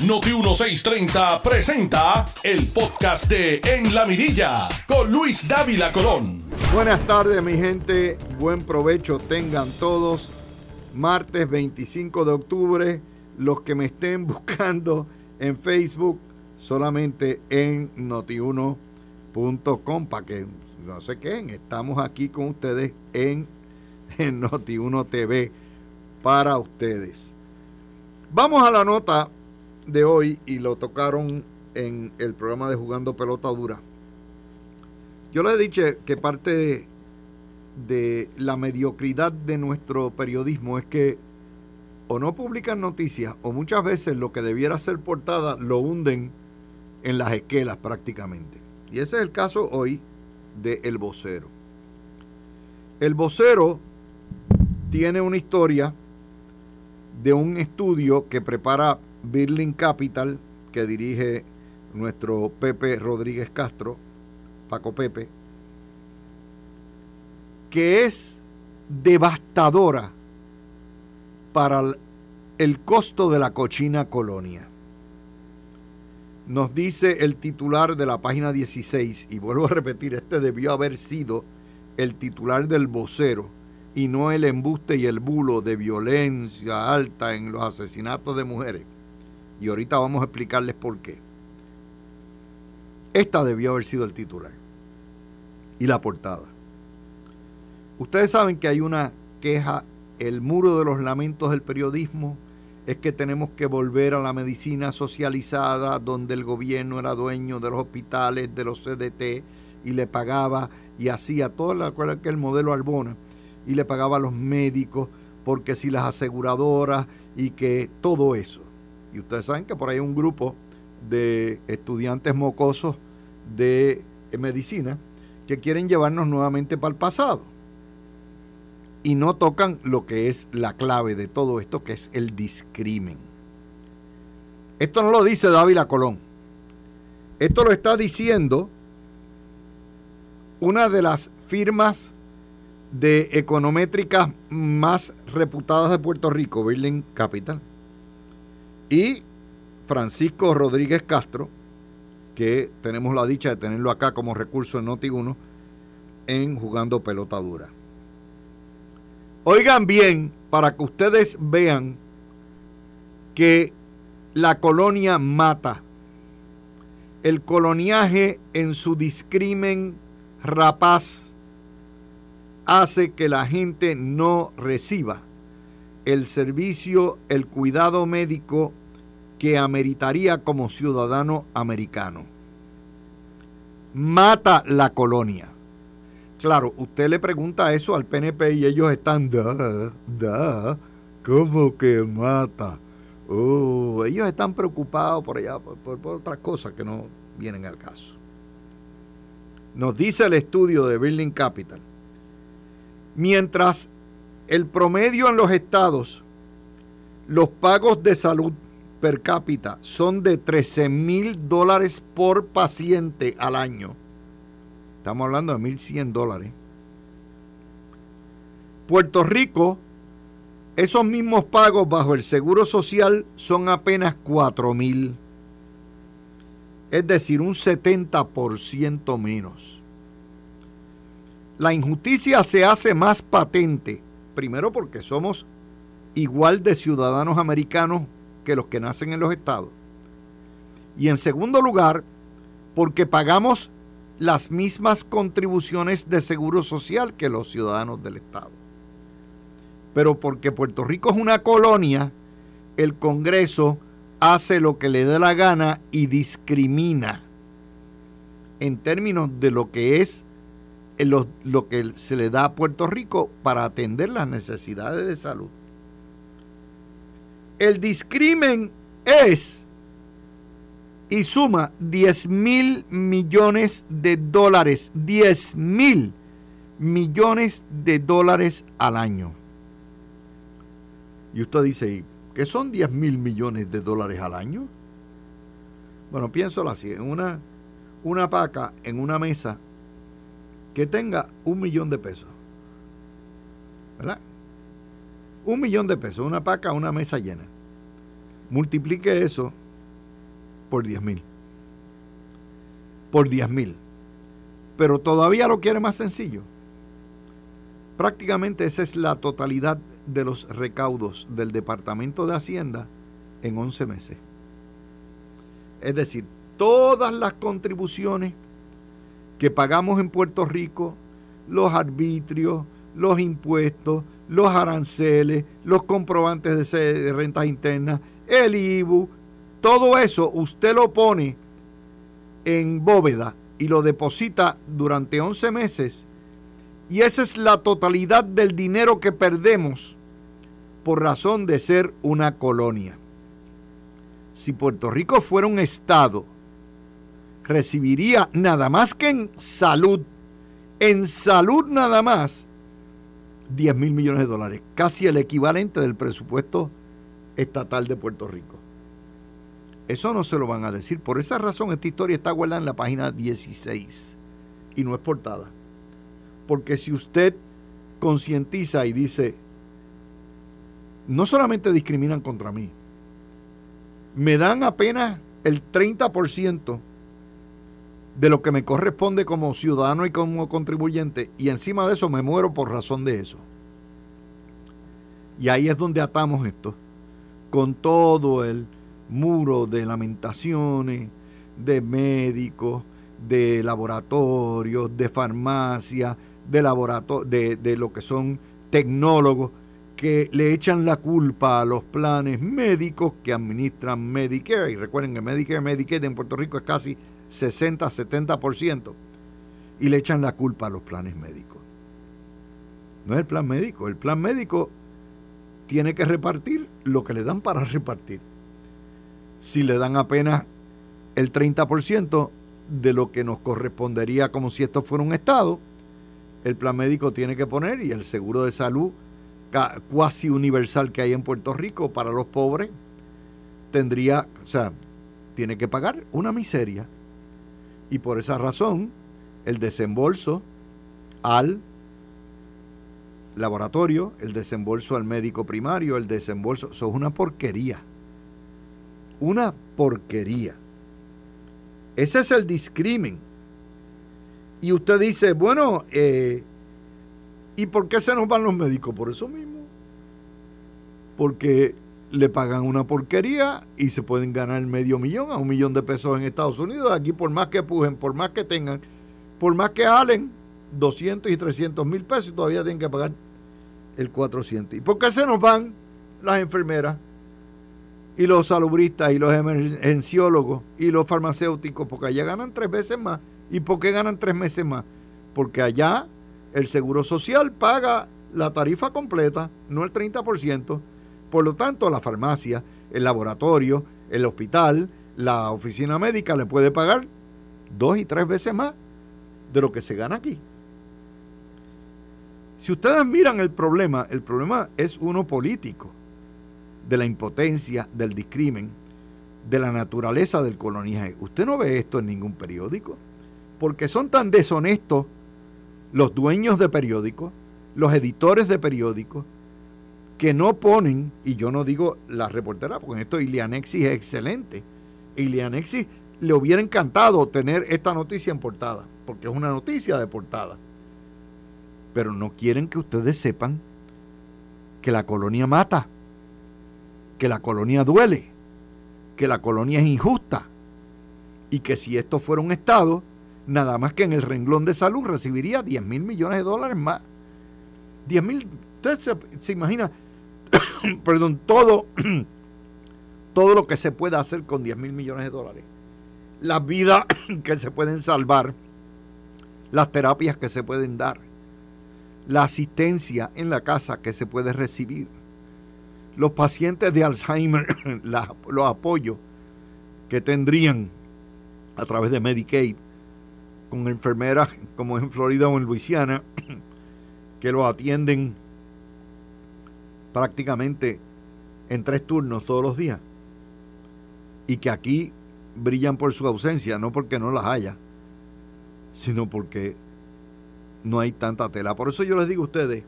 Noti 1630 presenta el podcast de En la Mirilla con Luis Dávila Colón. Buenas tardes mi gente, buen provecho tengan todos. Martes 25 de octubre, los que me estén buscando en Facebook, solamente en notiuno.com para que no se queden. Estamos aquí con ustedes en, en Noti1 TV para ustedes. Vamos a la nota de hoy y lo tocaron en el programa de Jugando Pelota Dura. Yo le he dicho que parte de, de la mediocridad de nuestro periodismo es que o no publican noticias o muchas veces lo que debiera ser portada lo hunden en las esquelas prácticamente. Y ese es el caso hoy de El Vocero. El Vocero tiene una historia de un estudio que prepara Birling Capital, que dirige nuestro Pepe Rodríguez Castro, Paco Pepe, que es devastadora para el costo de la cochina colonia. Nos dice el titular de la página 16, y vuelvo a repetir, este debió haber sido el titular del vocero y no el embuste y el bulo de violencia alta en los asesinatos de mujeres. Y ahorita vamos a explicarles por qué. Esta debió haber sido el titular y la portada. Ustedes saben que hay una queja, el muro de los lamentos del periodismo es que tenemos que volver a la medicina socializada donde el gobierno era dueño de los hospitales, de los CDT y le pagaba y hacía todo, ¿recuerdan que el modelo Arbona? Y le pagaba a los médicos porque si las aseguradoras y que todo eso. Y ustedes saben que por ahí hay un grupo de estudiantes mocosos de medicina que quieren llevarnos nuevamente para el pasado. Y no tocan lo que es la clave de todo esto, que es el discrimen. Esto no lo dice Dávila Colón. Esto lo está diciendo una de las firmas de econométricas más reputadas de Puerto Rico, Birling Capital. Y Francisco Rodríguez Castro, que tenemos la dicha de tenerlo acá como recurso en Noti1 en Jugando Pelota Dura. Oigan bien, para que ustedes vean que la colonia mata. El coloniaje en su discrimen rapaz hace que la gente no reciba el servicio, el cuidado médico que ameritaría como ciudadano americano. Mata la colonia. Claro, usted le pregunta eso al PNP y ellos están, da, da, ¿cómo que mata? Oh, ellos están preocupados por allá, por, por otras cosas que no vienen al caso. Nos dice el estudio de Building Capital. Mientras el promedio en los estados, los pagos de salud per cápita son de 13 mil dólares por paciente al año Estamos hablando de 1.100 dólares. Puerto Rico, esos mismos pagos bajo el Seguro Social son apenas 4.000. Es decir, un 70% menos. La injusticia se hace más patente, primero porque somos igual de ciudadanos americanos que los que nacen en los estados. Y en segundo lugar, porque pagamos las mismas contribuciones de seguro social que los ciudadanos del Estado. Pero porque Puerto Rico es una colonia, el Congreso hace lo que le dé la gana y discrimina en términos de lo que es lo, que se le da a Puerto Rico para atender las necesidades de salud. El discrimen es y suma 10 mil millones de dólares, 10 mil millones de dólares al año. Y usted dice, ¿qué son 10 mil millones de dólares al año? Bueno, piénsalo así, en una, una paca, en una mesa que tenga un millón de pesos. ¿Verdad? Un millón de pesos, una paca, una mesa llena. Multiplique eso por 10 mil. Por 10 mil. Pero todavía lo quiere más sencillo. Prácticamente esa es la totalidad de los recaudos del Departamento de Hacienda en 11 meses. Es decir, todas las contribuciones que pagamos en Puerto Rico, los arbitrios, los impuestos, los aranceles, los comprobantes de rentas internas, el IBU, todo eso usted lo pone en bóveda y lo deposita durante 11 meses y esa es la totalidad del dinero que perdemos por razón de ser una colonia. Si Puerto Rico fuera un estado, recibiría nada más que en salud, en salud nada más, 10 mil millones de dólares, casi el equivalente del presupuesto estatal de Puerto Rico. Eso no se lo van a decir. Por esa razón esta historia está guardada en la página 16 y no es portada. Porque si usted concientiza y dice, no solamente discriminan contra mí, me dan apenas el 30% de lo que me corresponde como ciudadano y como contribuyente y encima de eso me muero por razón de eso. Y ahí es donde atamos esto, con todo el muro de lamentaciones, de médicos, de laboratorios, de farmacia, de, laboratorio, de, de lo que son tecnólogos, que le echan la culpa a los planes médicos que administran Medicare. Y recuerden que Medicare, Medicaid en Puerto Rico es casi 60-70%. Y le echan la culpa a los planes médicos. No es el plan médico. El plan médico tiene que repartir lo que le dan para repartir si le dan apenas el 30% de lo que nos correspondería como si esto fuera un Estado, el plan médico tiene que poner y el seguro de salud cuasi universal que hay en Puerto Rico para los pobres tendría, o sea, tiene que pagar una miseria. Y por esa razón, el desembolso al laboratorio, el desembolso al médico primario, el desembolso, eso es una porquería una porquería. Ese es el discrimen. Y usted dice, bueno, eh, ¿y por qué se nos van los médicos? Por eso mismo. Porque le pagan una porquería y se pueden ganar medio millón a un millón de pesos en Estados Unidos. Aquí por más que pujen, por más que tengan, por más que halen 200 y 300 mil pesos, todavía tienen que pagar el 400. ¿Y por qué se nos van las enfermeras? y los salubristas y los emergenciólogos y los farmacéuticos, porque allá ganan tres veces más. ¿Y por qué ganan tres meses más? Porque allá el Seguro Social paga la tarifa completa, no el 30%. Por lo tanto, la farmacia, el laboratorio, el hospital, la oficina médica le puede pagar dos y tres veces más de lo que se gana aquí. Si ustedes miran el problema, el problema es uno político de la impotencia, del discrimen, de la naturaleza del coloniaje. Usted no ve esto en ningún periódico, porque son tan deshonestos los dueños de periódicos, los editores de periódicos, que no ponen, y yo no digo la reportera, porque en esto Ilianexis es excelente. Ilianexis le hubiera encantado tener esta noticia en portada, porque es una noticia de portada. Pero no quieren que ustedes sepan que la colonia mata que la colonia duele, que la colonia es injusta y que si esto fuera un Estado, nada más que en el renglón de salud recibiría 10 mil millones de dólares más. 10 mil, usted se, imagina, perdón, todo, todo lo que se puede hacer con 10 mil millones de dólares. Las vidas que se pueden salvar, las terapias que se pueden dar, la asistencia en la casa que se puede recibir los pacientes de Alzheimer, los apoyos que tendrían a través de Medicaid con enfermeras como en Florida o en Luisiana, que lo atienden prácticamente en tres turnos todos los días y que aquí brillan por su ausencia, no porque no las haya, sino porque no hay tanta tela. Por eso yo les digo a ustedes,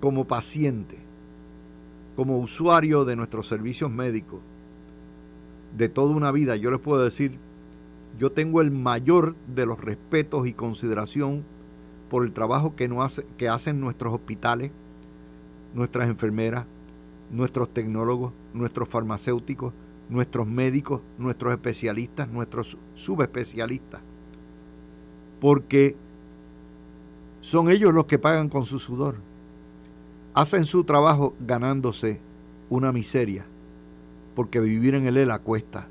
como paciente, como usuario de nuestros servicios médicos, de toda una vida, yo les puedo decir, yo tengo el mayor de los respetos y consideración por el trabajo que, no hace, que hacen nuestros hospitales, nuestras enfermeras, nuestros tecnólogos, nuestros farmacéuticos, nuestros médicos, nuestros especialistas, nuestros subespecialistas. Porque son ellos los que pagan con su sudor. Hacen su trabajo ganándose una miseria, porque vivir en el ELA cuesta.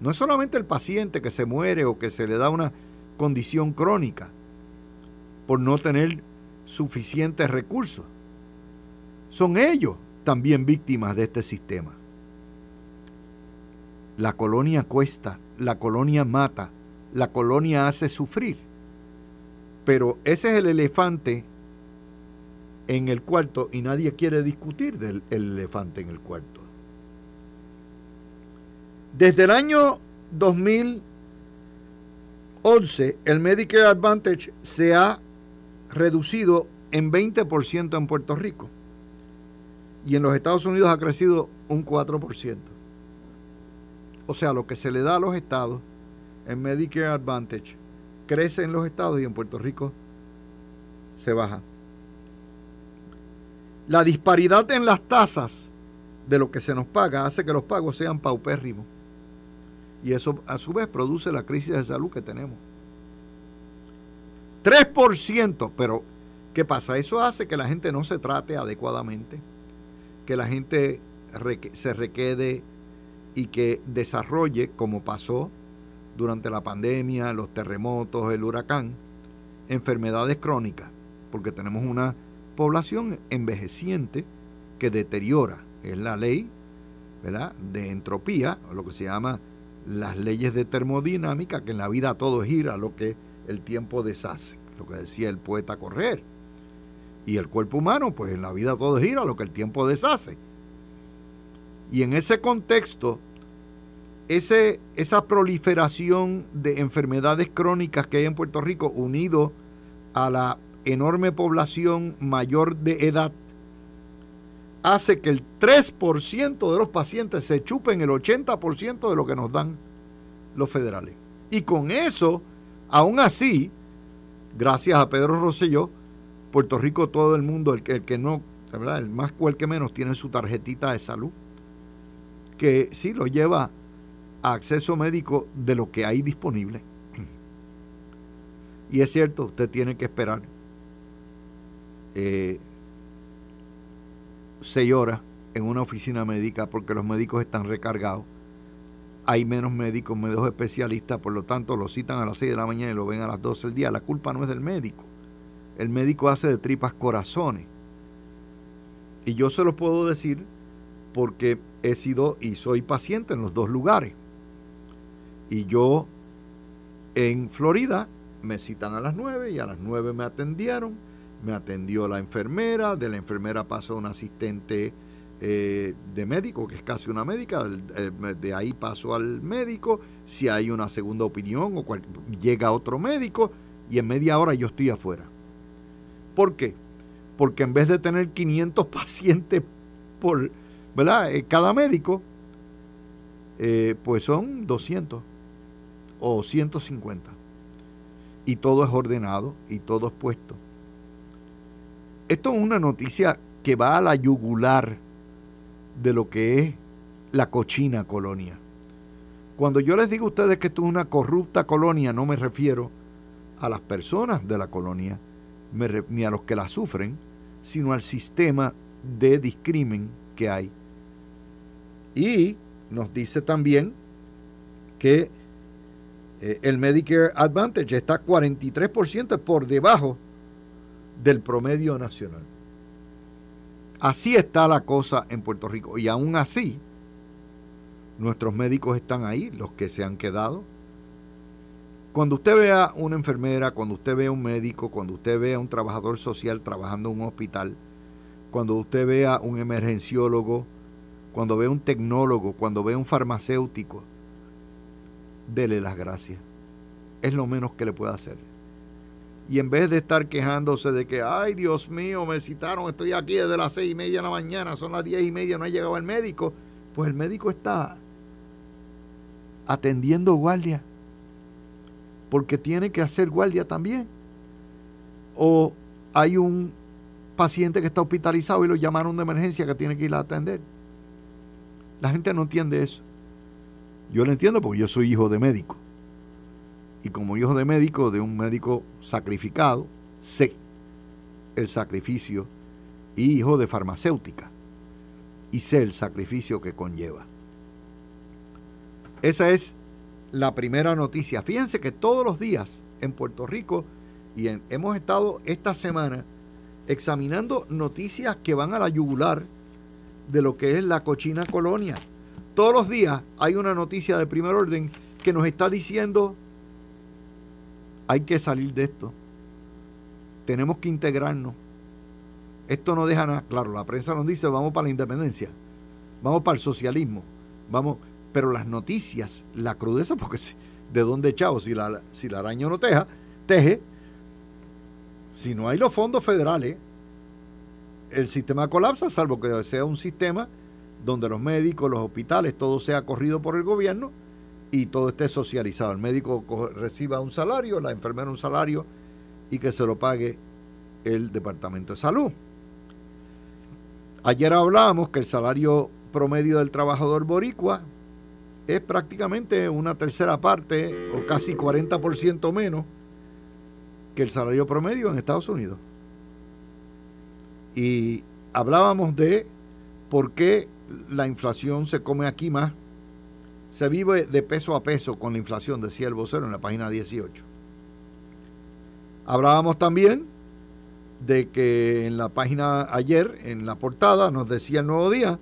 No es solamente el paciente que se muere o que se le da una condición crónica por no tener suficientes recursos. Son ellos también víctimas de este sistema. La colonia cuesta, la colonia mata, la colonia hace sufrir. Pero ese es el elefante en el cuarto y nadie quiere discutir del elefante en el cuarto. Desde el año 2011, el Medicare Advantage se ha reducido en 20% en Puerto Rico y en los Estados Unidos ha crecido un 4%. O sea, lo que se le da a los estados en Medicare Advantage crece en los estados y en Puerto Rico se baja. La disparidad en las tasas de lo que se nos paga hace que los pagos sean paupérrimos. Y eso a su vez produce la crisis de salud que tenemos. 3%, pero ¿qué pasa? Eso hace que la gente no se trate adecuadamente, que la gente se requede y que desarrolle, como pasó durante la pandemia, los terremotos, el huracán, enfermedades crónicas, porque tenemos una población envejeciente que deteriora. Es la ley ¿verdad? de entropía, o lo que se llama las leyes de termodinámica, que en la vida todo gira lo que el tiempo deshace, lo que decía el poeta Correr. Y el cuerpo humano, pues en la vida todo gira lo que el tiempo deshace. Y en ese contexto, ese, esa proliferación de enfermedades crónicas que hay en Puerto Rico, unido a la enorme población mayor de edad, hace que el 3% de los pacientes se chupen el 80% de lo que nos dan los federales. Y con eso, aún así, gracias a Pedro Rosselló, Puerto Rico, todo el mundo, el que, el que no, el más cual que menos, tiene su tarjetita de salud, que sí lo lleva a acceso médico de lo que hay disponible. Y es cierto, usted tiene que esperar eh, seis horas en una oficina médica porque los médicos están recargados. Hay menos médicos, menos especialistas, por lo tanto lo citan a las 6 de la mañana y lo ven a las 12 del día. La culpa no es del médico. El médico hace de tripas corazones. Y yo se lo puedo decir porque he sido y soy paciente en los dos lugares. Y yo en Florida me citan a las 9 y a las 9 me atendieron me atendió la enfermera, de la enfermera pasó un asistente eh, de médico, que es casi una médica, de ahí pasó al médico, si hay una segunda opinión o llega otro médico y en media hora yo estoy afuera. ¿Por qué? Porque en vez de tener 500 pacientes por, ¿verdad? Eh, cada médico, eh, pues son 200 o 150. Y todo es ordenado y todo es puesto. Esto es una noticia que va a la yugular de lo que es la cochina colonia. Cuando yo les digo a ustedes que esto es una corrupta colonia, no me refiero a las personas de la colonia, ni a los que la sufren, sino al sistema de discrimen que hay. Y nos dice también que eh, el Medicare Advantage está 43% por debajo del promedio nacional. Así está la cosa en Puerto Rico. Y aún así, nuestros médicos están ahí, los que se han quedado. Cuando usted vea una enfermera, cuando usted vea un médico, cuando usted vea un trabajador social trabajando en un hospital, cuando usted vea un emergenciólogo, cuando vea un tecnólogo, cuando vea un farmacéutico, dele las gracias. Es lo menos que le puede hacer y en vez de estar quejándose de que, ay Dios mío, me citaron, estoy aquí desde las seis y media de la mañana, son las diez y media, no ha llegado el médico, pues el médico está atendiendo guardia, porque tiene que hacer guardia también. O hay un paciente que está hospitalizado y lo llamaron de emergencia que tiene que ir a atender. La gente no entiende eso. Yo lo entiendo porque yo soy hijo de médico. Y como hijo de médico, de un médico sacrificado, sé el sacrificio y hijo de farmacéutica. Y sé el sacrificio que conlleva. Esa es la primera noticia. Fíjense que todos los días en Puerto Rico, y hemos estado esta semana examinando noticias que van a la yugular de lo que es la cochina colonia. Todos los días hay una noticia de primer orden que nos está diciendo hay que salir de esto. Tenemos que integrarnos. Esto no deja nada. Claro, la prensa nos dice vamos para la independencia, vamos para el socialismo, vamos. Pero las noticias, la crudeza, porque de dónde echado, si la, si la araña no teja, teje, si no hay los fondos federales, el sistema colapsa, salvo que sea un sistema donde los médicos, los hospitales, todo sea corrido por el gobierno y todo esté socializado. El médico reciba un salario, la enfermera un salario y que se lo pague el Departamento de Salud. Ayer hablábamos que el salario promedio del trabajador boricua es prácticamente una tercera parte o casi 40% menos que el salario promedio en Estados Unidos. Y hablábamos de por qué la inflación se come aquí más. Se vive de peso a peso con la inflación, decía el vocero en la página 18. Hablábamos también de que en la página ayer, en la portada, nos decía el nuevo día,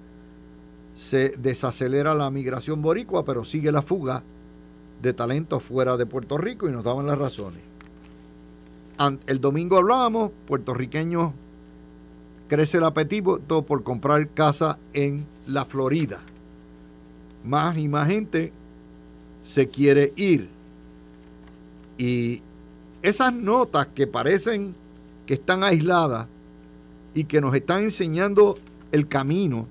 se desacelera la migración boricua, pero sigue la fuga de talentos fuera de Puerto Rico y nos daban las razones. El domingo hablábamos, puertorriqueños crece el apetito por comprar casa en la Florida. Más y más gente se quiere ir. Y esas notas que parecen que están aisladas y que nos están enseñando el camino,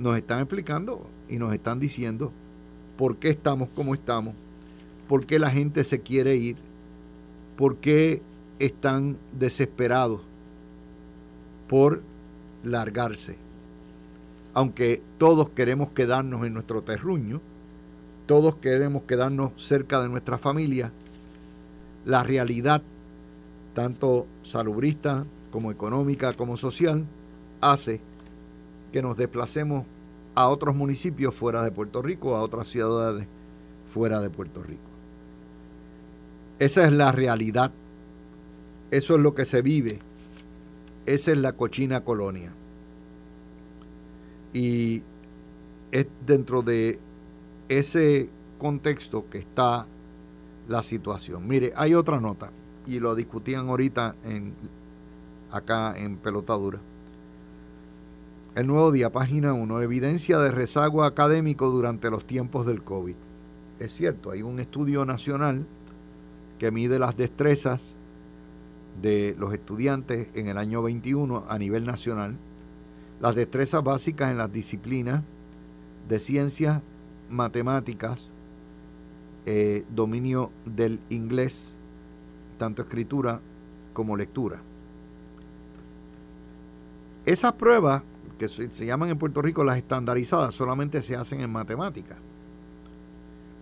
nos están explicando y nos están diciendo por qué estamos como estamos, por qué la gente se quiere ir por qué están desesperados por largarse. Aunque todos queremos quedarnos en nuestro terruño, todos queremos quedarnos cerca de nuestra familia, la realidad, tanto salubrista como económica como social, hace que nos desplacemos a otros municipios fuera de Puerto Rico, a otras ciudades fuera de Puerto Rico. Esa es la realidad. Eso es lo que se vive. Esa es la cochina colonia. Y es dentro de ese contexto que está la situación. Mire, hay otra nota, y lo discutían ahorita en, acá en Pelotadura. El nuevo día, página 1, evidencia de rezago académico durante los tiempos del COVID. Es cierto, hay un estudio nacional que mide las destrezas de los estudiantes en el año 21 a nivel nacional, las destrezas básicas en las disciplinas de ciencias, matemáticas, eh, dominio del inglés, tanto escritura como lectura. Esas pruebas, que se, se llaman en Puerto Rico las estandarizadas, solamente se hacen en matemáticas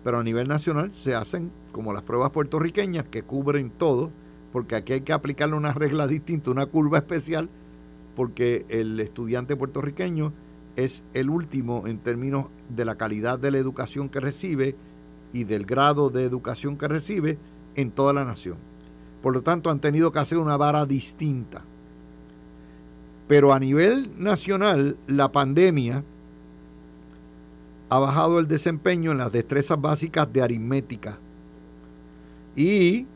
pero a nivel nacional se hacen como las pruebas puertorriqueñas que cubren todo, porque aquí hay que aplicarle una regla distinta, una curva especial, porque el estudiante puertorriqueño es el último en términos de la calidad de la educación que recibe y del grado de educación que recibe en toda la nación. Por lo tanto, han tenido que hacer una vara distinta. Pero a nivel nacional, la pandemia ha bajado el desempeño en las destrezas básicas de aritmética. Y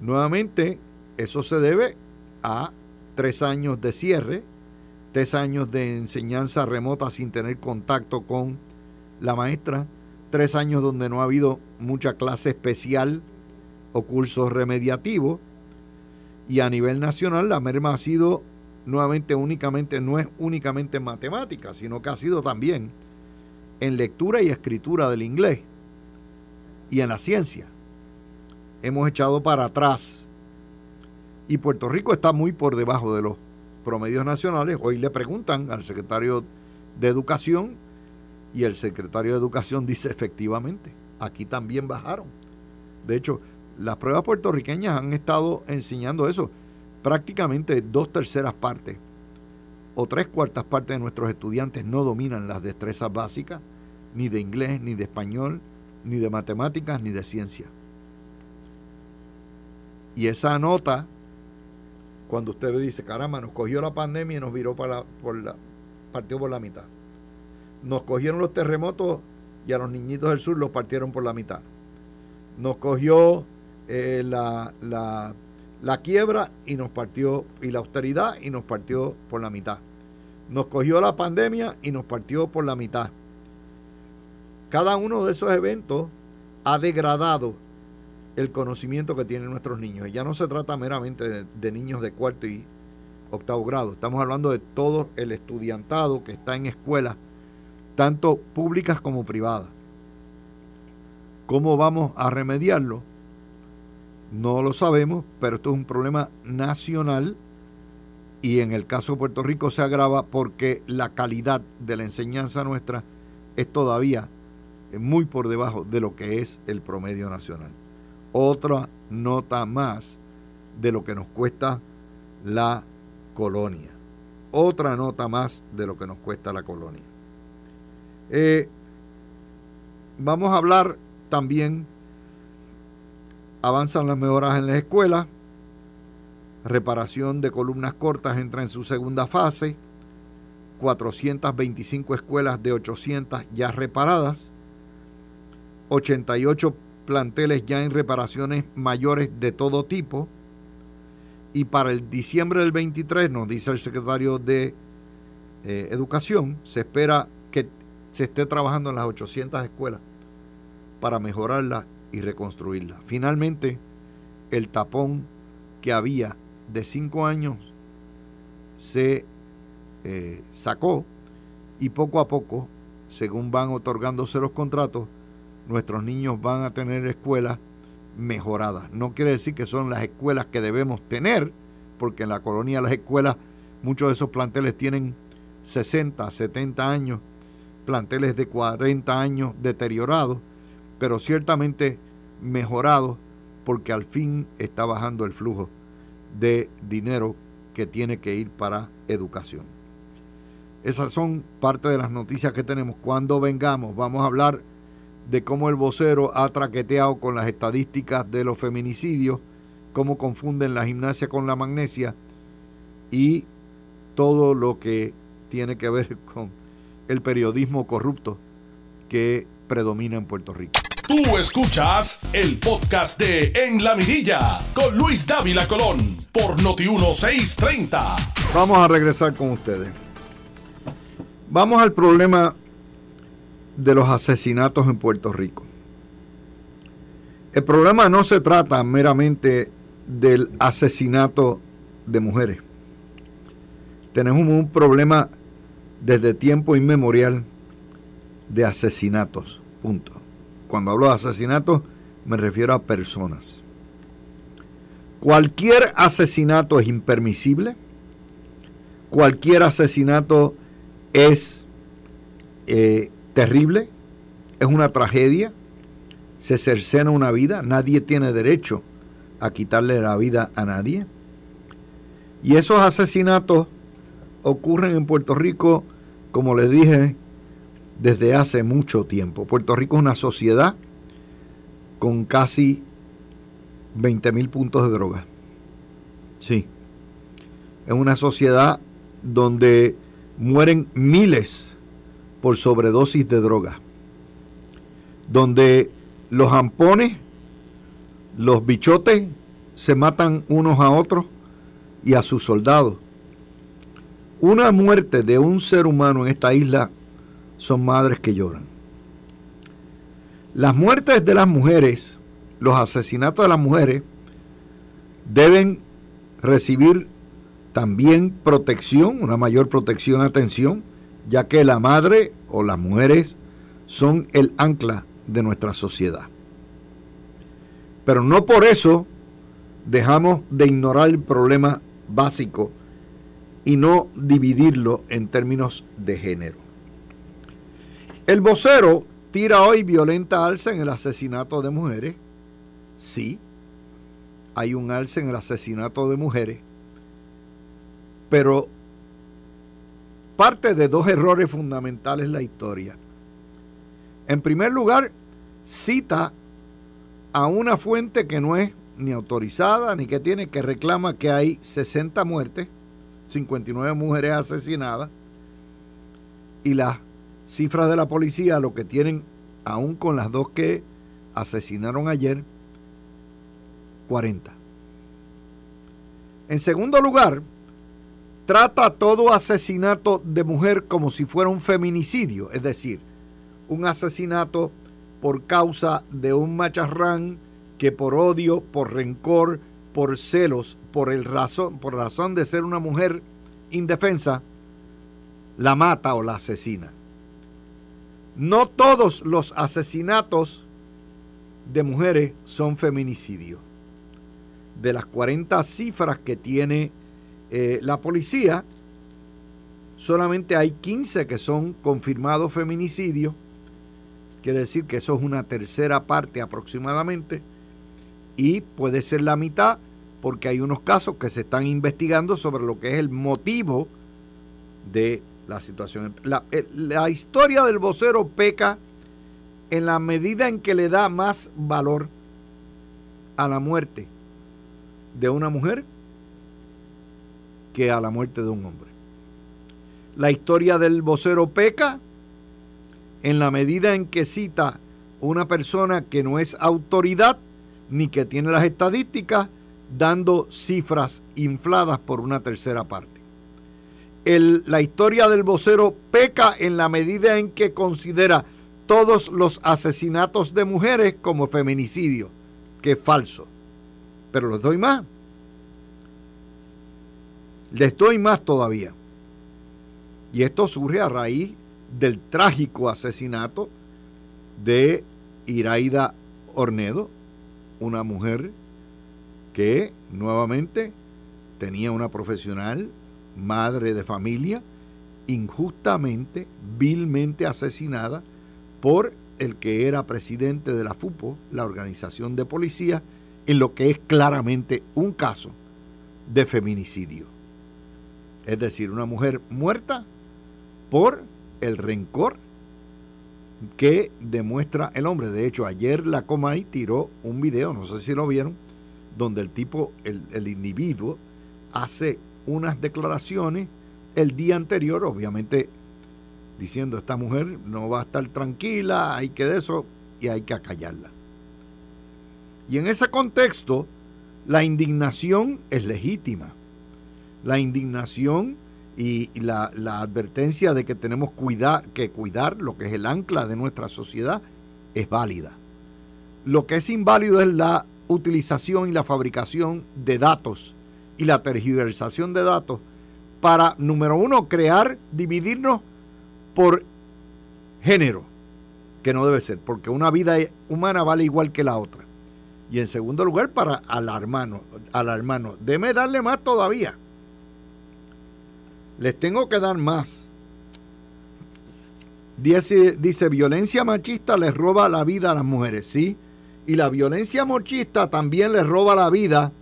nuevamente eso se debe a tres años de cierre, tres años de enseñanza remota sin tener contacto con la maestra, tres años donde no ha habido mucha clase especial o cursos remediativos. Y a nivel nacional la merma ha sido nuevamente únicamente, no es únicamente en matemáticas, sino que ha sido también en lectura y escritura del inglés. y en la ciencia. Hemos echado para atrás. Y Puerto Rico está muy por debajo de los promedios nacionales. Hoy le preguntan al secretario de Educación y el secretario de Educación dice efectivamente, aquí también bajaron. De hecho, las pruebas puertorriqueñas han estado enseñando eso. Prácticamente dos terceras partes o tres cuartas partes de nuestros estudiantes no dominan las destrezas básicas, ni de inglés, ni de español, ni de matemáticas, ni de ciencia. Y esa nota, cuando usted dice, caramba, nos cogió la pandemia y nos viró para por la, partió por la mitad. Nos cogieron los terremotos y a los niñitos del sur los partieron por la mitad. Nos cogió eh, la, la, la quiebra y nos partió, y la austeridad y nos partió por la mitad. Nos cogió la pandemia y nos partió por la mitad. Cada uno de esos eventos ha degradado el conocimiento que tienen nuestros niños. Y ya no se trata meramente de, de niños de cuarto y octavo grado. Estamos hablando de todo el estudiantado que está en escuelas, tanto públicas como privadas. ¿Cómo vamos a remediarlo? No lo sabemos, pero esto es un problema nacional y en el caso de Puerto Rico se agrava porque la calidad de la enseñanza nuestra es todavía muy por debajo de lo que es el promedio nacional. Otra nota más de lo que nos cuesta la colonia. Otra nota más de lo que nos cuesta la colonia. Eh, vamos a hablar también, avanzan las mejoras en las escuelas, reparación de columnas cortas entra en su segunda fase, 425 escuelas de 800 ya reparadas, 88 planteles ya en reparaciones mayores de todo tipo, y para el diciembre del 23, nos dice el secretario de eh, Educación, se espera que se esté trabajando en las 800 escuelas para mejorarlas y reconstruirlas. Finalmente, el tapón que había de 5 años se eh, sacó y poco a poco, según van otorgándose los contratos, nuestros niños van a tener escuelas mejoradas. No quiere decir que son las escuelas que debemos tener, porque en la colonia las escuelas, muchos de esos planteles tienen 60, 70 años, planteles de 40 años deteriorados, pero ciertamente mejorados porque al fin está bajando el flujo de dinero que tiene que ir para educación. Esas son parte de las noticias que tenemos. Cuando vengamos, vamos a hablar de cómo el vocero ha traqueteado con las estadísticas de los feminicidios, cómo confunden la gimnasia con la magnesia y todo lo que tiene que ver con el periodismo corrupto que predomina en Puerto Rico. Tú escuchas el podcast de En la Mirilla con Luis Dávila Colón por Noti1630. Vamos a regresar con ustedes. Vamos al problema de los asesinatos en Puerto Rico. El problema no se trata meramente del asesinato de mujeres. Tenemos un problema desde tiempo inmemorial de asesinatos. Punto. Cuando hablo de asesinatos me refiero a personas. Cualquier asesinato es impermisible. Cualquier asesinato es eh, terrible, es una tragedia, se cercena una vida, nadie tiene derecho a quitarle la vida a nadie. Y esos asesinatos ocurren en Puerto Rico, como les dije, desde hace mucho tiempo. Puerto Rico es una sociedad con casi 20 mil puntos de droga. Sí. Es una sociedad donde mueren miles por sobredosis de droga, donde los ampones, los bichotes se matan unos a otros y a sus soldados. Una muerte de un ser humano en esta isla son madres que lloran. Las muertes de las mujeres, los asesinatos de las mujeres, deben recibir también protección, una mayor protección, atención, ya que la madre o las mujeres son el ancla de nuestra sociedad. Pero no por eso dejamos de ignorar el problema básico y no dividirlo en términos de género. El vocero tira hoy violenta alza en el asesinato de mujeres. Sí, hay un alza en el asesinato de mujeres, pero parte de dos errores fundamentales en la historia. En primer lugar, cita a una fuente que no es ni autorizada ni que tiene que reclama que hay 60 muertes, 59 mujeres asesinadas y las cifras de la policía lo que tienen aún con las dos que asesinaron ayer 40. En segundo lugar, trata todo asesinato de mujer como si fuera un feminicidio, es decir, un asesinato por causa de un macharrán que por odio, por rencor, por celos, por, el razón, por razón de ser una mujer indefensa, la mata o la asesina. No todos los asesinatos de mujeres son feminicidios. De las 40 cifras que tiene eh, la policía, solamente hay 15 que son confirmados feminicidios Quiere decir que eso es una tercera parte aproximadamente y puede ser la mitad porque hay unos casos que se están investigando sobre lo que es el motivo de la situación. La, eh, la historia del vocero peca en la medida en que le da más valor a la muerte de una mujer que a la muerte de un hombre. La historia del vocero peca en la medida en que cita una persona que no es autoridad ni que tiene las estadísticas dando cifras infladas por una tercera parte. La historia del vocero peca en la medida en que considera todos los asesinatos de mujeres como feminicidio, que es falso. Pero les doy más. Les doy más todavía. Y esto surge a raíz del trágico asesinato de Iraida Ornedo, una mujer que nuevamente tenía una profesional, madre de familia, injustamente, vilmente asesinada por el que era presidente de la FUPO, la organización de policía, en lo que es claramente un caso de feminicidio. Es decir, una mujer muerta por el rencor que demuestra el hombre. De hecho, ayer la Comay tiró un video, no sé si lo vieron, donde el tipo, el, el individuo, hace unas declaraciones el día anterior, obviamente diciendo esta mujer no va a estar tranquila, hay que de eso y hay que acallarla. Y en ese contexto, la indignación es legítima. La indignación y la, advertencia de que tenemos que cuidar lo que es el ancla de nuestra sociedad es válida. Lo que es inválido es la utilización y la fabricación de datos y la tergiversación de datos para, número uno, crear, dividirnos por género, que no debe ser, porque una vida humana vale igual que la otra. Y en segundo lugar, para alarmarnos, alarmarnos. Deme darle más todavía les tengo que dar más. Dice, dice, violencia machista les roba la vida a las mujeres, ¿sí? Y la violencia machista también les roba la vida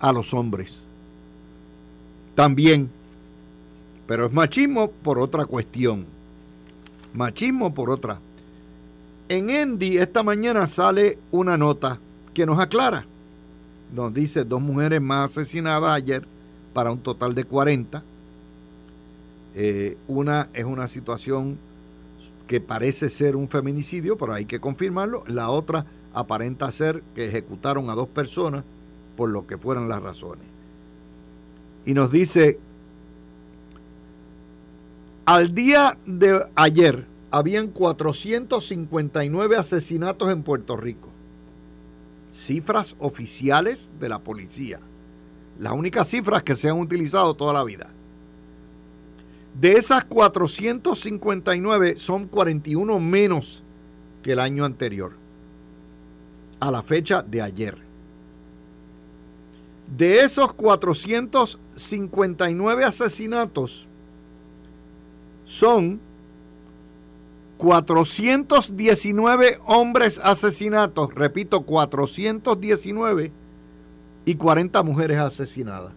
a los hombres. También. Pero es machismo por otra cuestión. Machismo por otra. En Endy esta mañana sale una nota que nos aclara. Nos dice dos mujeres más asesinadas ayer para un total de 40 eh, una es una situación que parece ser un feminicidio, pero hay que confirmarlo. La otra aparenta ser que ejecutaron a dos personas por lo que fueran las razones. Y nos dice, al día de ayer habían 459 asesinatos en Puerto Rico. Cifras oficiales de la policía. Las únicas cifras que se han utilizado toda la vida. De esas 459 son 41 menos que el año anterior, a la fecha de ayer. De esos 459 asesinatos, son 419 hombres asesinatos, repito, 419 y 40 mujeres asesinadas.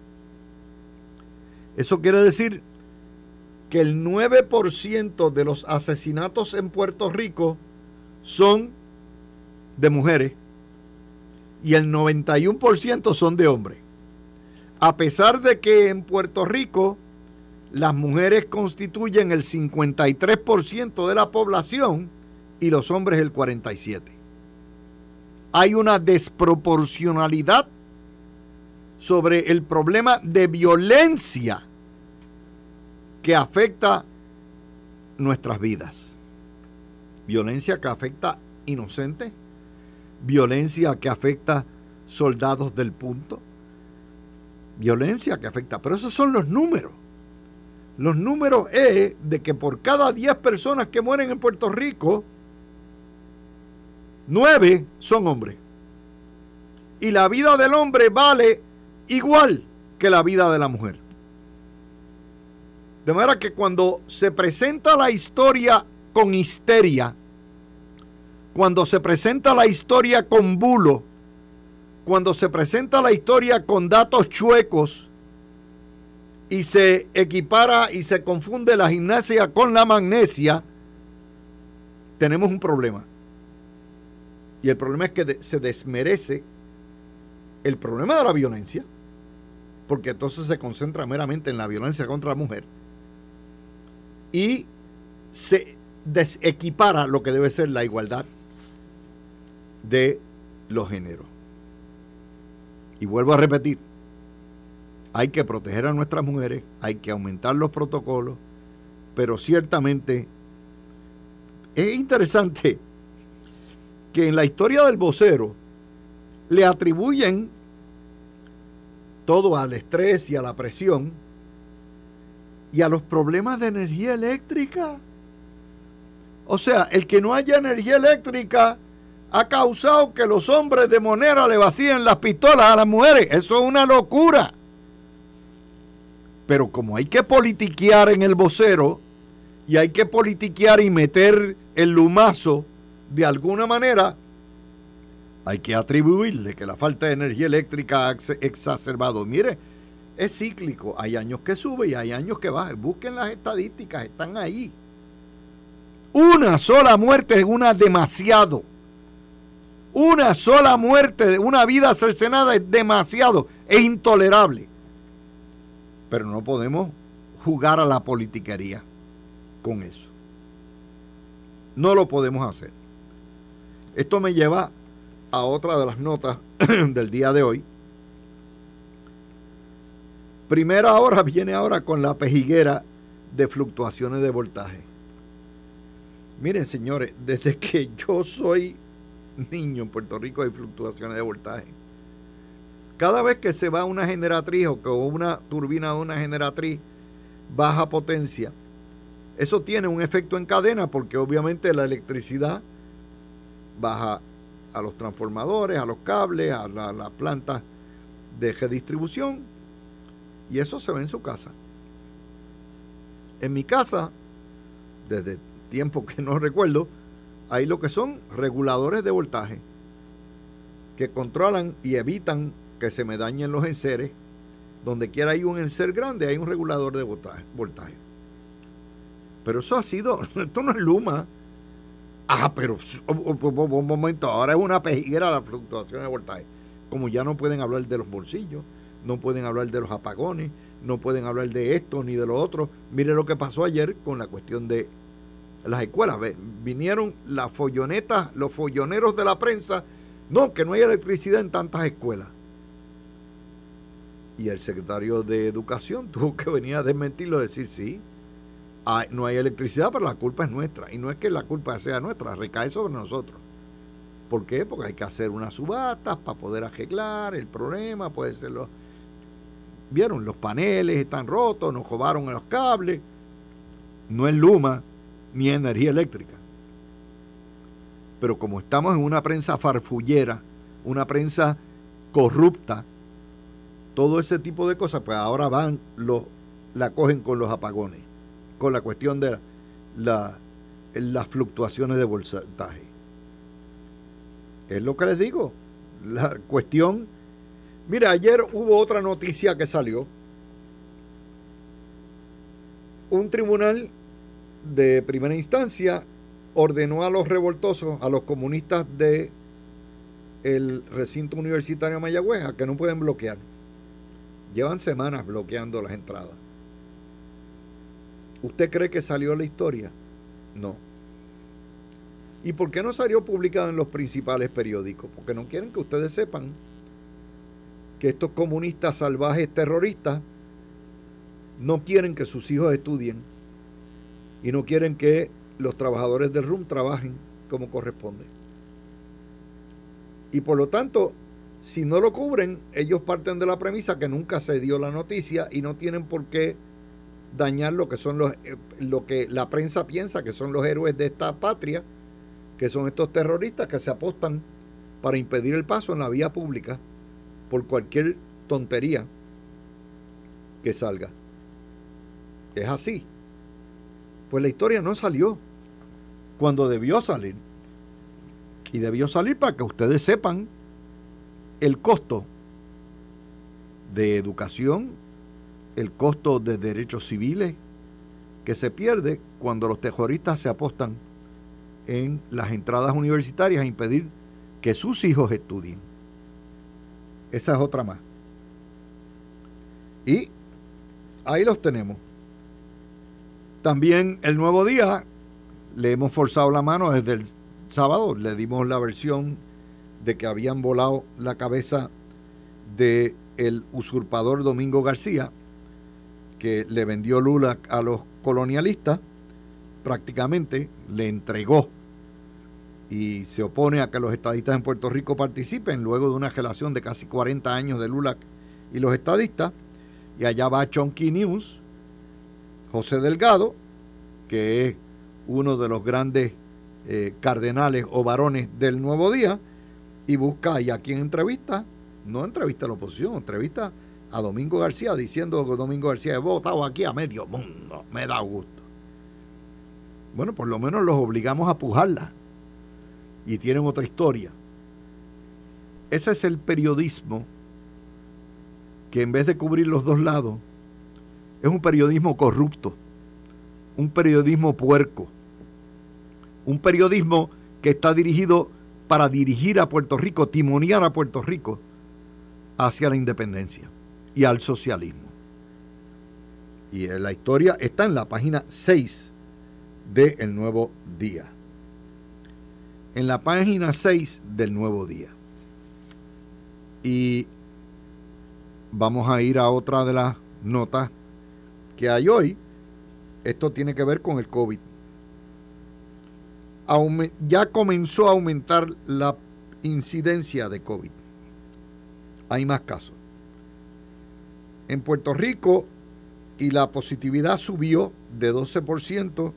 Eso quiere decir que el 9% de los asesinatos en Puerto Rico son de mujeres y el 91% son de hombres. A pesar de que en Puerto Rico las mujeres constituyen el 53% de la población y los hombres el 47%. Hay una desproporcionalidad sobre el problema de violencia que afecta nuestras vidas. Violencia que afecta inocentes, violencia que afecta soldados del punto, violencia que afecta, pero esos son los números. Los números es de que por cada 10 personas que mueren en Puerto Rico, 9 son hombres. Y la vida del hombre vale igual que la vida de la mujer. De manera que cuando se presenta la historia con histeria, cuando se presenta la historia con bulo, cuando se presenta la historia con datos chuecos y se equipara y se confunde la gimnasia con la magnesia, tenemos un problema. Y el problema es que se desmerece el problema de la violencia, porque entonces se concentra meramente en la violencia contra la mujer y se desequipara lo que debe ser la igualdad de los géneros. Y vuelvo a repetir, hay que proteger a nuestras mujeres, hay que aumentar los protocolos, pero ciertamente es interesante que en la historia del vocero le atribuyen todo al estrés y a la presión y a los problemas de energía eléctrica. O sea, el que no haya energía eléctrica ha causado que los hombres de Monera le vacíen las pistolas a las mujeres. Eso es una locura. Pero como hay que politiquear en el vocero y hay que politiquear y meter el lumazo de alguna manera, hay que atribuirle que la falta de energía eléctrica ha exacerbado. Mire, es cíclico. Hay años que sube y hay años que baja. Busquen las estadísticas, están ahí. Una sola muerte es una demasiado. Una sola muerte una vida cercenada es demasiado, es intolerable. Pero no podemos jugar a la politiquería con eso. No lo podemos hacer. Esto me lleva a otra de las notas del día de hoy, Primera hora viene ahora con la pejiguera de fluctuaciones de voltaje. Miren, señores, desde que yo soy niño en Puerto Rico hay fluctuaciones de voltaje. Cada vez que se va una generatriz o que una turbina de una generatriz baja potencia, eso tiene un efecto en cadena porque obviamente la electricidad baja a los transformadores, a los cables, a la, la planta de redistribución y eso se ve en su casa. En mi casa, desde tiempo que no recuerdo, hay lo que son reguladores de voltaje que controlan y evitan que se me dañen los enseres. Donde quiera hay un enser grande, hay un regulador de voltaje. Pero eso ha sido, esto no es Luma. Ah, pero un momento, ahora es una pejiguera la fluctuación de voltaje. Como ya no pueden hablar de los bolsillos, no pueden hablar de los apagones, no pueden hablar de esto ni de lo otro. Mire lo que pasó ayer con la cuestión de las escuelas. Vinieron las follonetas, los folloneros de la prensa. No, que no hay electricidad en tantas escuelas. Y el secretario de Educación tuvo que venir a desmentirlo, decir sí, no hay electricidad, pero la culpa es nuestra. Y no es que la culpa sea nuestra, recae sobre nosotros. ¿Por qué? Porque hay que hacer unas subatas para poder arreglar el problema, puede ser los Vieron, los paneles están rotos, nos robaron los cables. No es Luma ni energía eléctrica. Pero como estamos en una prensa farfullera, una prensa corrupta, todo ese tipo de cosas, pues ahora van, los, la cogen con los apagones, con la cuestión de la, las fluctuaciones de voltaje. Es lo que les digo. La cuestión. Mira, ayer hubo otra noticia que salió. Un tribunal de primera instancia ordenó a los revoltosos, a los comunistas de el recinto universitario de Mayagüez, que no pueden bloquear. Llevan semanas bloqueando las entradas. ¿Usted cree que salió la historia? No. ¿Y por qué no salió publicado en los principales periódicos? Porque no quieren que ustedes sepan que estos comunistas salvajes terroristas no quieren que sus hijos estudien y no quieren que los trabajadores del RUM trabajen como corresponde. Y por lo tanto, si no lo cubren, ellos parten de la premisa que nunca se dio la noticia y no tienen por qué dañar lo que son los eh, lo que la prensa piensa que son los héroes de esta patria, que son estos terroristas que se apostan para impedir el paso en la vía pública por cualquier tontería que salga. Es así. Pues la historia no salió cuando debió salir. Y debió salir para que ustedes sepan el costo de educación, el costo de derechos civiles que se pierde cuando los terroristas se apostan en las entradas universitarias a impedir que sus hijos estudien. Esa es otra más. Y ahí los tenemos. También el nuevo día le hemos forzado la mano desde el sábado, le dimos la versión de que habían volado la cabeza de el usurpador Domingo García, que le vendió Lula a los colonialistas, prácticamente le entregó y se opone a que los estadistas en Puerto Rico participen luego de una relación de casi 40 años de Lula y los estadistas. Y allá va Chonky News, José Delgado, que es uno de los grandes eh, cardenales o varones del Nuevo Día, y busca, y a quien entrevista, no entrevista a la oposición, entrevista a Domingo García diciendo que Domingo García es votado aquí a medio mundo. Me da gusto. Bueno, por lo menos los obligamos a pujarla. Y tienen otra historia. Ese es el periodismo que en vez de cubrir los dos lados, es un periodismo corrupto, un periodismo puerco, un periodismo que está dirigido para dirigir a Puerto Rico, timonear a Puerto Rico hacia la independencia y al socialismo. Y la historia está en la página 6 de El Nuevo Día. En la página 6 del Nuevo Día. Y vamos a ir a otra de las notas que hay hoy. Esto tiene que ver con el COVID. ya comenzó a aumentar la incidencia de COVID. Hay más casos en Puerto Rico y la positividad subió de 12%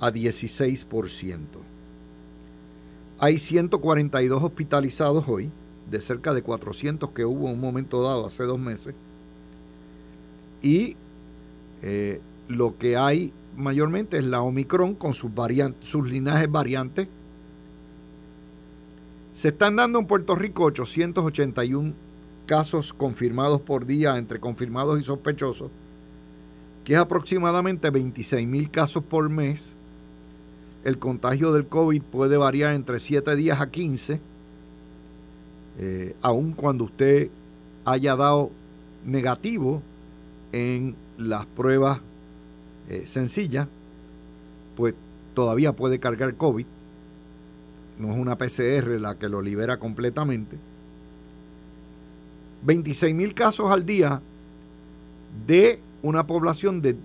a 16%. Hay 142 hospitalizados hoy, de cerca de 400 que hubo en un momento dado hace dos meses. Y eh, lo que hay mayormente es la Omicron con sus, variantes, sus linajes variantes. Se están dando en Puerto Rico 881 casos confirmados por día entre confirmados y sospechosos, que es aproximadamente 26 mil casos por mes. El contagio del COVID puede variar entre 7 días a 15, eh, aun cuando usted haya dado negativo en las pruebas eh, sencillas, pues todavía puede cargar COVID. No es una PCR la que lo libera completamente 26 mil casos al día de una población de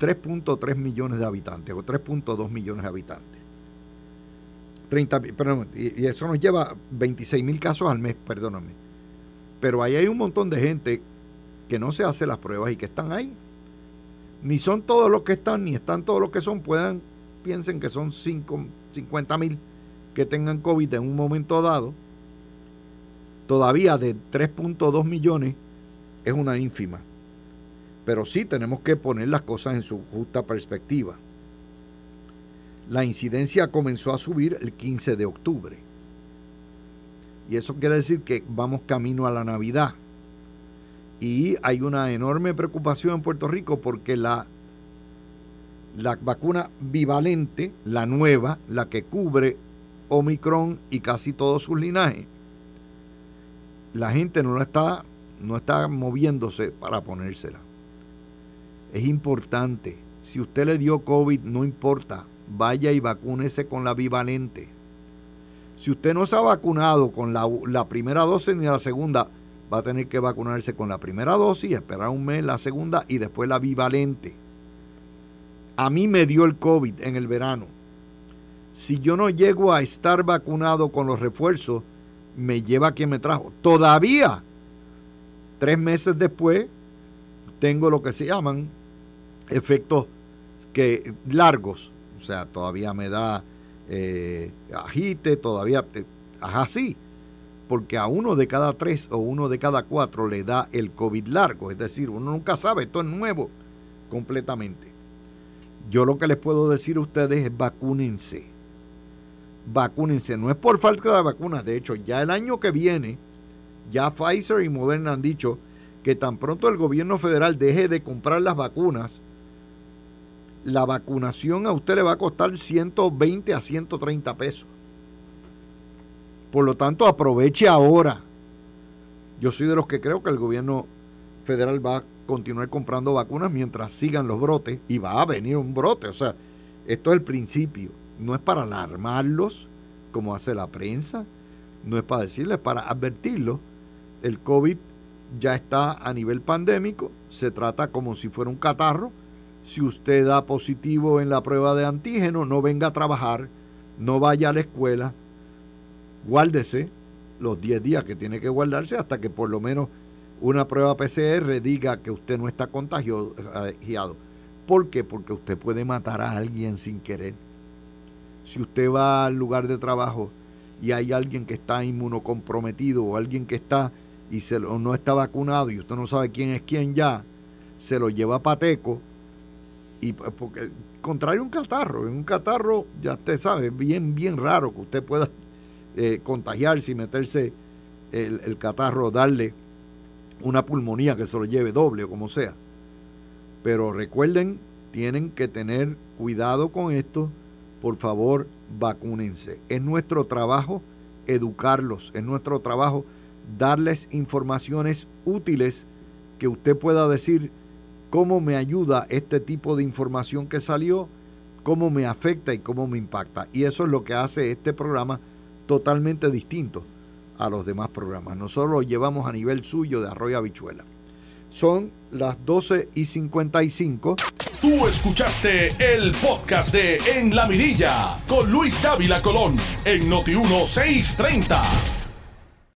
3.3 millones de habitantes o 3.2 millones de habitantes. 30, perdón, y, eso nos lleva 26 mil casos al mes, perdóname. Pero ahí hay un montón de gente que no se hace las pruebas y que están ahí. Ni son todos los que están, ni están todos los que son. Puedan, piensen que son 5, 50 mil que tengan COVID en un momento dado todavía de 3.2 millones es una ínfima. Pero sí tenemos que poner las cosas en su justa perspectiva. La incidencia comenzó a subir el 15 de octubre. Y eso quiere decir que vamos camino a la Navidad. Y hay una enorme preocupación en Puerto Rico porque la, la vacuna bivalente, la nueva, la que cubre Omicron y casi todos sus linajes, la gente no está, no está moviéndose para ponérsela. Es importante. Si usted le dio COVID, no importa. Vaya y vacúnese con la bivalente. Si usted no se ha vacunado con la, la primera dosis ni la segunda, va a tener que vacunarse con la primera dosis, esperar un mes la segunda y después la bivalente. A mí me dio el COVID en el verano. Si yo no llego a estar vacunado con los refuerzos, me lleva quien me trajo. Todavía, tres meses después, tengo lo que se llaman efectos que, largos. O sea, todavía me da eh, agite, todavía es así. Porque a uno de cada tres o uno de cada cuatro le da el COVID largo. Es decir, uno nunca sabe, esto es nuevo completamente. Yo lo que les puedo decir a ustedes es vacúnense vacúnense. No es por falta de vacunas. De hecho, ya el año que viene, ya Pfizer y Moderna han dicho que tan pronto el gobierno federal deje de comprar las vacunas, la vacunación a usted le va a costar 120 a 130 pesos. Por lo tanto, aproveche ahora. Yo soy de los que creo que el gobierno federal va a continuar comprando vacunas mientras sigan los brotes y va a venir un brote. O sea, esto es el principio no es para alarmarlos, como hace la prensa, no es para decirles, para advertirlos. El COVID ya está a nivel pandémico, se trata como si fuera un catarro. Si usted da positivo en la prueba de antígeno, no venga a trabajar, no vaya a la escuela, guárdese los 10 días que tiene que guardarse hasta que por lo menos una prueba PCR diga que usted no está contagiado. ¿Por qué? Porque usted puede matar a alguien sin querer. Si usted va al lugar de trabajo y hay alguien que está inmunocomprometido o alguien que está y se no está vacunado y usted no sabe quién es quién ya, se lo lleva a pateco y porque contrario un catarro, en un catarro ya usted sabe, bien bien raro que usted pueda eh, contagiarse y meterse el, el catarro, darle una pulmonía que se lo lleve doble o como sea. Pero recuerden, tienen que tener cuidado con esto por favor, vacúnense. Es nuestro trabajo educarlos, es nuestro trabajo darles informaciones útiles que usted pueda decir cómo me ayuda este tipo de información que salió, cómo me afecta y cómo me impacta. Y eso es lo que hace este programa totalmente distinto a los demás programas. Nosotros lo llevamos a nivel suyo de arroyo habichuela. Son las 12 y 55. Tú escuchaste el podcast de En la Mirilla con Luis Dávila Colón en Noti 1630.